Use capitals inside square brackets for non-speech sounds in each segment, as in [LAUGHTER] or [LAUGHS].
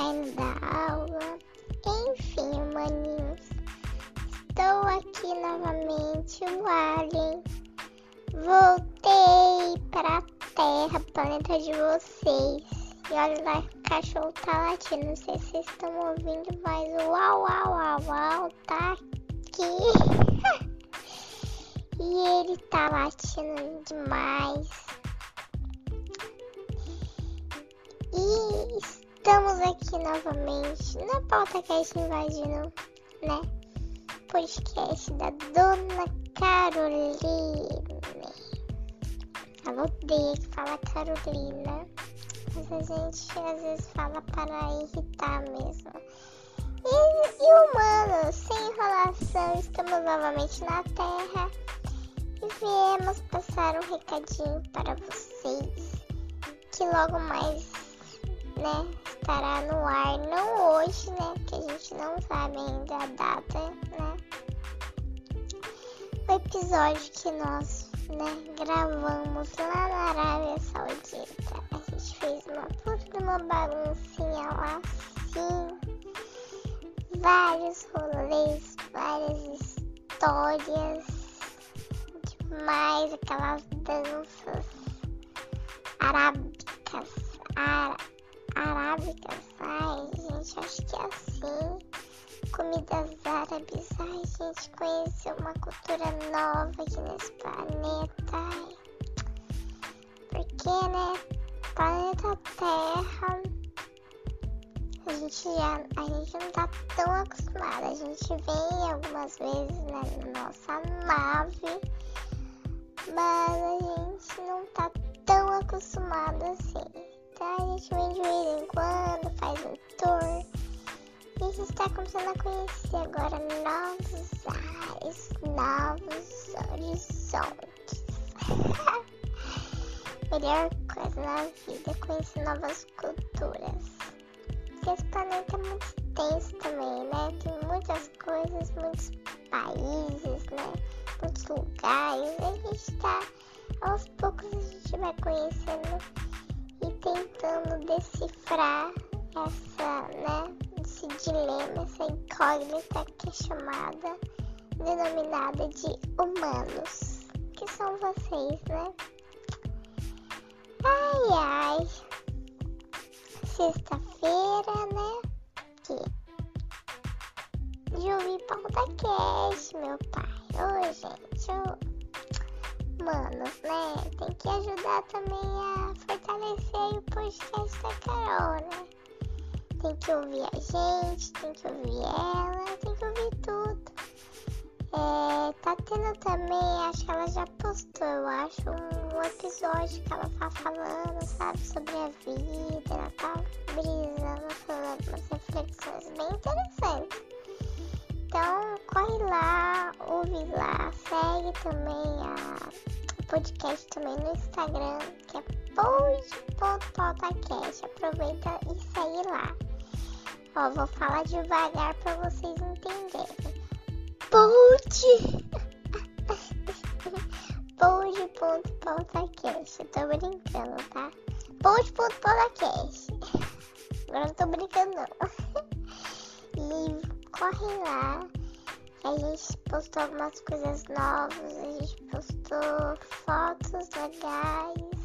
saindo da aula, enfim, maninhos. Estou aqui novamente, o Alien. Voltei pra Terra, planeta de vocês. E olha lá, o cachorro tá latindo. Não sei se vocês estão ouvindo, mas o uau, uau, uau, uau tá aqui. [LAUGHS] e ele tá latindo demais. E estamos aqui novamente na PautaCast invadindo, né? Podcast da Dona Caroline. Ela odeia que fala Carolina. Mas a gente às vezes fala para irritar mesmo. E, e humanos, sem enrolação, estamos novamente na Terra e viemos passar um recadinho para vocês que logo mais, né, estará no ar, não hoje, né, que a gente não sabe ainda a data, né. O episódio que nós, né, gravamos lá na Arábia Saudita. A gente fez uma puta de uma baguncinha lá, sim. Vários rolês, várias histórias demais, aquelas danças arábicas, ara, arábicas, ai gente, acho que é assim, comidas árabes, ai gente, conheceu uma cultura nova aqui nesse planeta, porque né, planeta Terra, a gente já, a gente não tá tão acostumada, a gente vem algumas vezes né, na nossa nave, mas a gente não tá tão acostumado assim. Então a gente vem de vez em quando, faz um tour. E a gente tá começando a conhecer agora novos ares, novos horizontes. [LAUGHS] Melhor coisa na vida é conhecer novas culturas. Porque esse planeta é muito extenso também, né? Tem muitas coisas, muitos países, né? Muitos lugares. E a gente tá aos poucos a gente vai conhecendo tentando decifrar essa, né, esse dilema, essa incógnita que é chamada, denominada de humanos, que são vocês, né? Ai, ai, sexta-feira, né? Que de ouvir pauta cast, meu pai. Ô, gente, ô manos, né? Tem que ajudar também a fortalecer o podcast da Carol, né? Tem que ouvir a gente, tem que ouvir ela, tem que ouvir tudo. É, tá tendo também, acho que ela já postou, eu acho, um, episódio que ela tá falando, sabe, sobre a vida, ela tá brisando, falando umas reflexões bem interessantes. Então, corre lá, ouve lá, segue também a, podcast também no Instagram, que é pod.pautacast. Aproveita e segue lá. Ó, vou falar devagar para vocês entenderem. Pod! [LAUGHS] pod.pautacast. Eu tô brincando, tá? pod.podcast. Agora não tô brincando, não. Livro corre lá. A gente postou algumas coisas novas, a gente postou fotos legais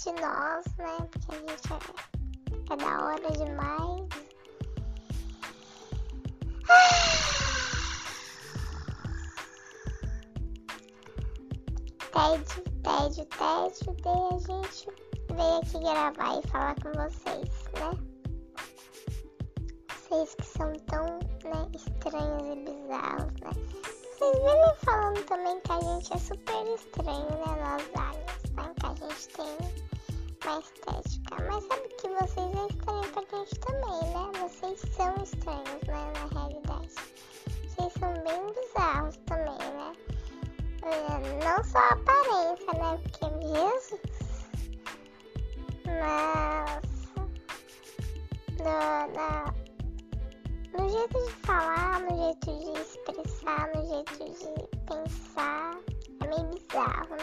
de nós, né? Porque a gente é, é da hora demais. Tédio, tédio, tédio, daí a gente veio aqui gravar e falar com vocês, né? vocês que são tão né, estranhos e bizarros, né? Vocês vivem falando também que a gente é super estranho, né? Nós aliens, né? Que a gente tem uma estética. Mas sabe que vocês é estranho pra gente também, né? Vocês são estranhos, né? Na realidade. Vocês são bem bizarros também, né? Não só a aparência, né? Porque Jesus. Mas. No, no jeito de falar, no jeito de expressar, no jeito de pensar. É meio bizarro,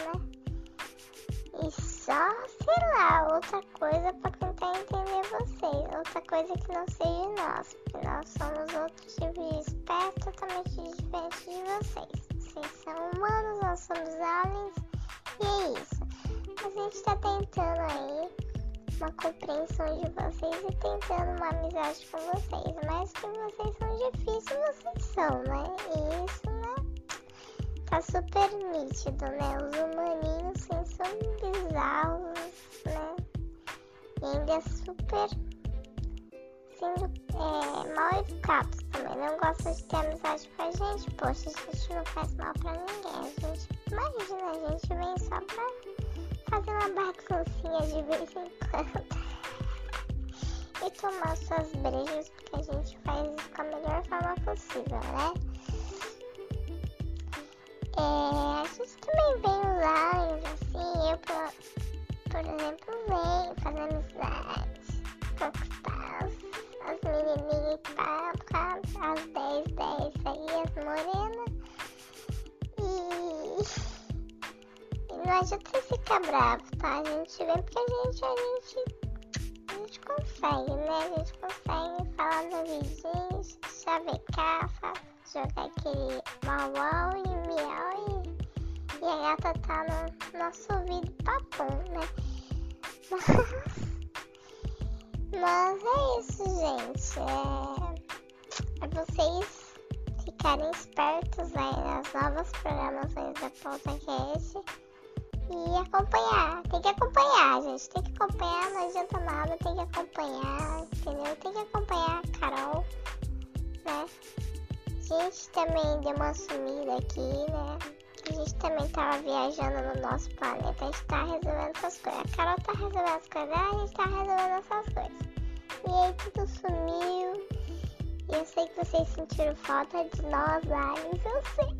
só, sei lá, outra coisa para tentar entender vocês. Outra coisa que não seja nós. Porque nós somos outros tipos de espécie totalmente diferentes de vocês. Vocês são humanos, nós somos aliens. E é isso. A gente tá tentando aí uma compreensão de vocês e tentando uma amizade com vocês. Mas que vocês são difíceis, vocês são, né? E isso, né? Tá super nítido, né? Os humaninhos sim, são bizarros, né? E ainda super sendo é, mal educados também. Não gostam de ter amizade com a gente. Poxa, a gente não faz mal pra ninguém. A gente, imagina, a gente vem só pra fazer uma baguncinha de vez em quando. [LAUGHS] e tomar suas brejas, porque a gente faz isso com a melhor forma possível, né? É, a gente também vem usar, assim, eu, por, exemplo, venho fazer amizade, conquistar as, as menininhas e tal, as 10, 10 aí, as morenas. E não adianta você ficar bravo, tá? A gente vem porque a gente, a gente, a gente consegue, né? A gente consegue falar no vidinho, chavecar, jogar aquele mal e miau e, e a gata tá no nosso ouvido papum, né? [LAUGHS] Mas, é isso, gente. É, é vocês ficarem espertos aí nas novas programações da podcast e acompanhar. Tem que acompanhar, gente. Tem que acompanhar, não adianta nada, tem que acompanhar, entendeu? Tem que acompanhar a Carol, né? A gente também deu uma sumida aqui, né? Gente também tava viajando no nosso planeta, a gente tá resolvendo essas coisas. A Carol tá resolvendo as coisas, a gente tá resolvendo essas coisas. E aí tudo sumiu. E eu sei que vocês sentiram falta de nós, aliens, eu sei.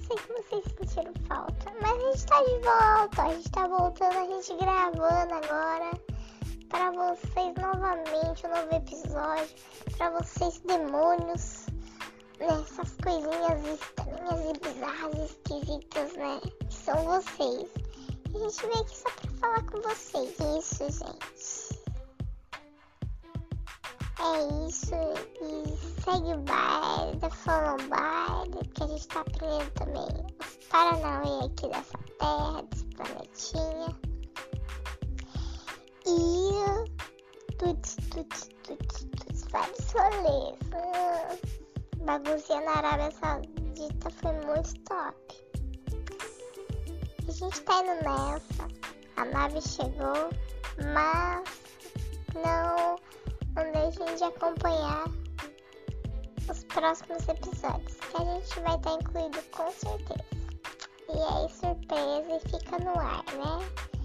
[LAUGHS] sei que vocês sentiram falta. Mas a gente tá de volta. A gente tá voltando, a gente gravando agora. Para vocês novamente um novo episódio. Para vocês, demônios. Né? Essas coisinhas estranhas e bizarras e esquisitas, né? Que são vocês. E a gente veio aqui só pra falar com vocês. Isso, gente. É isso. E segue o baile, falando baile, porque a gente tá aprendendo também os paranauê aqui dessa terra, desse planetinha. E tuts, tuts, tuts, tuts, vários rolês. Hum, baguncinha na Arábia Saudita foi muito top. A gente tá indo nessa. A nave chegou, mas não não deixem de acompanhar os próximos episódios, que a gente vai estar incluído com certeza. E aí, surpresa e fica no ar, né?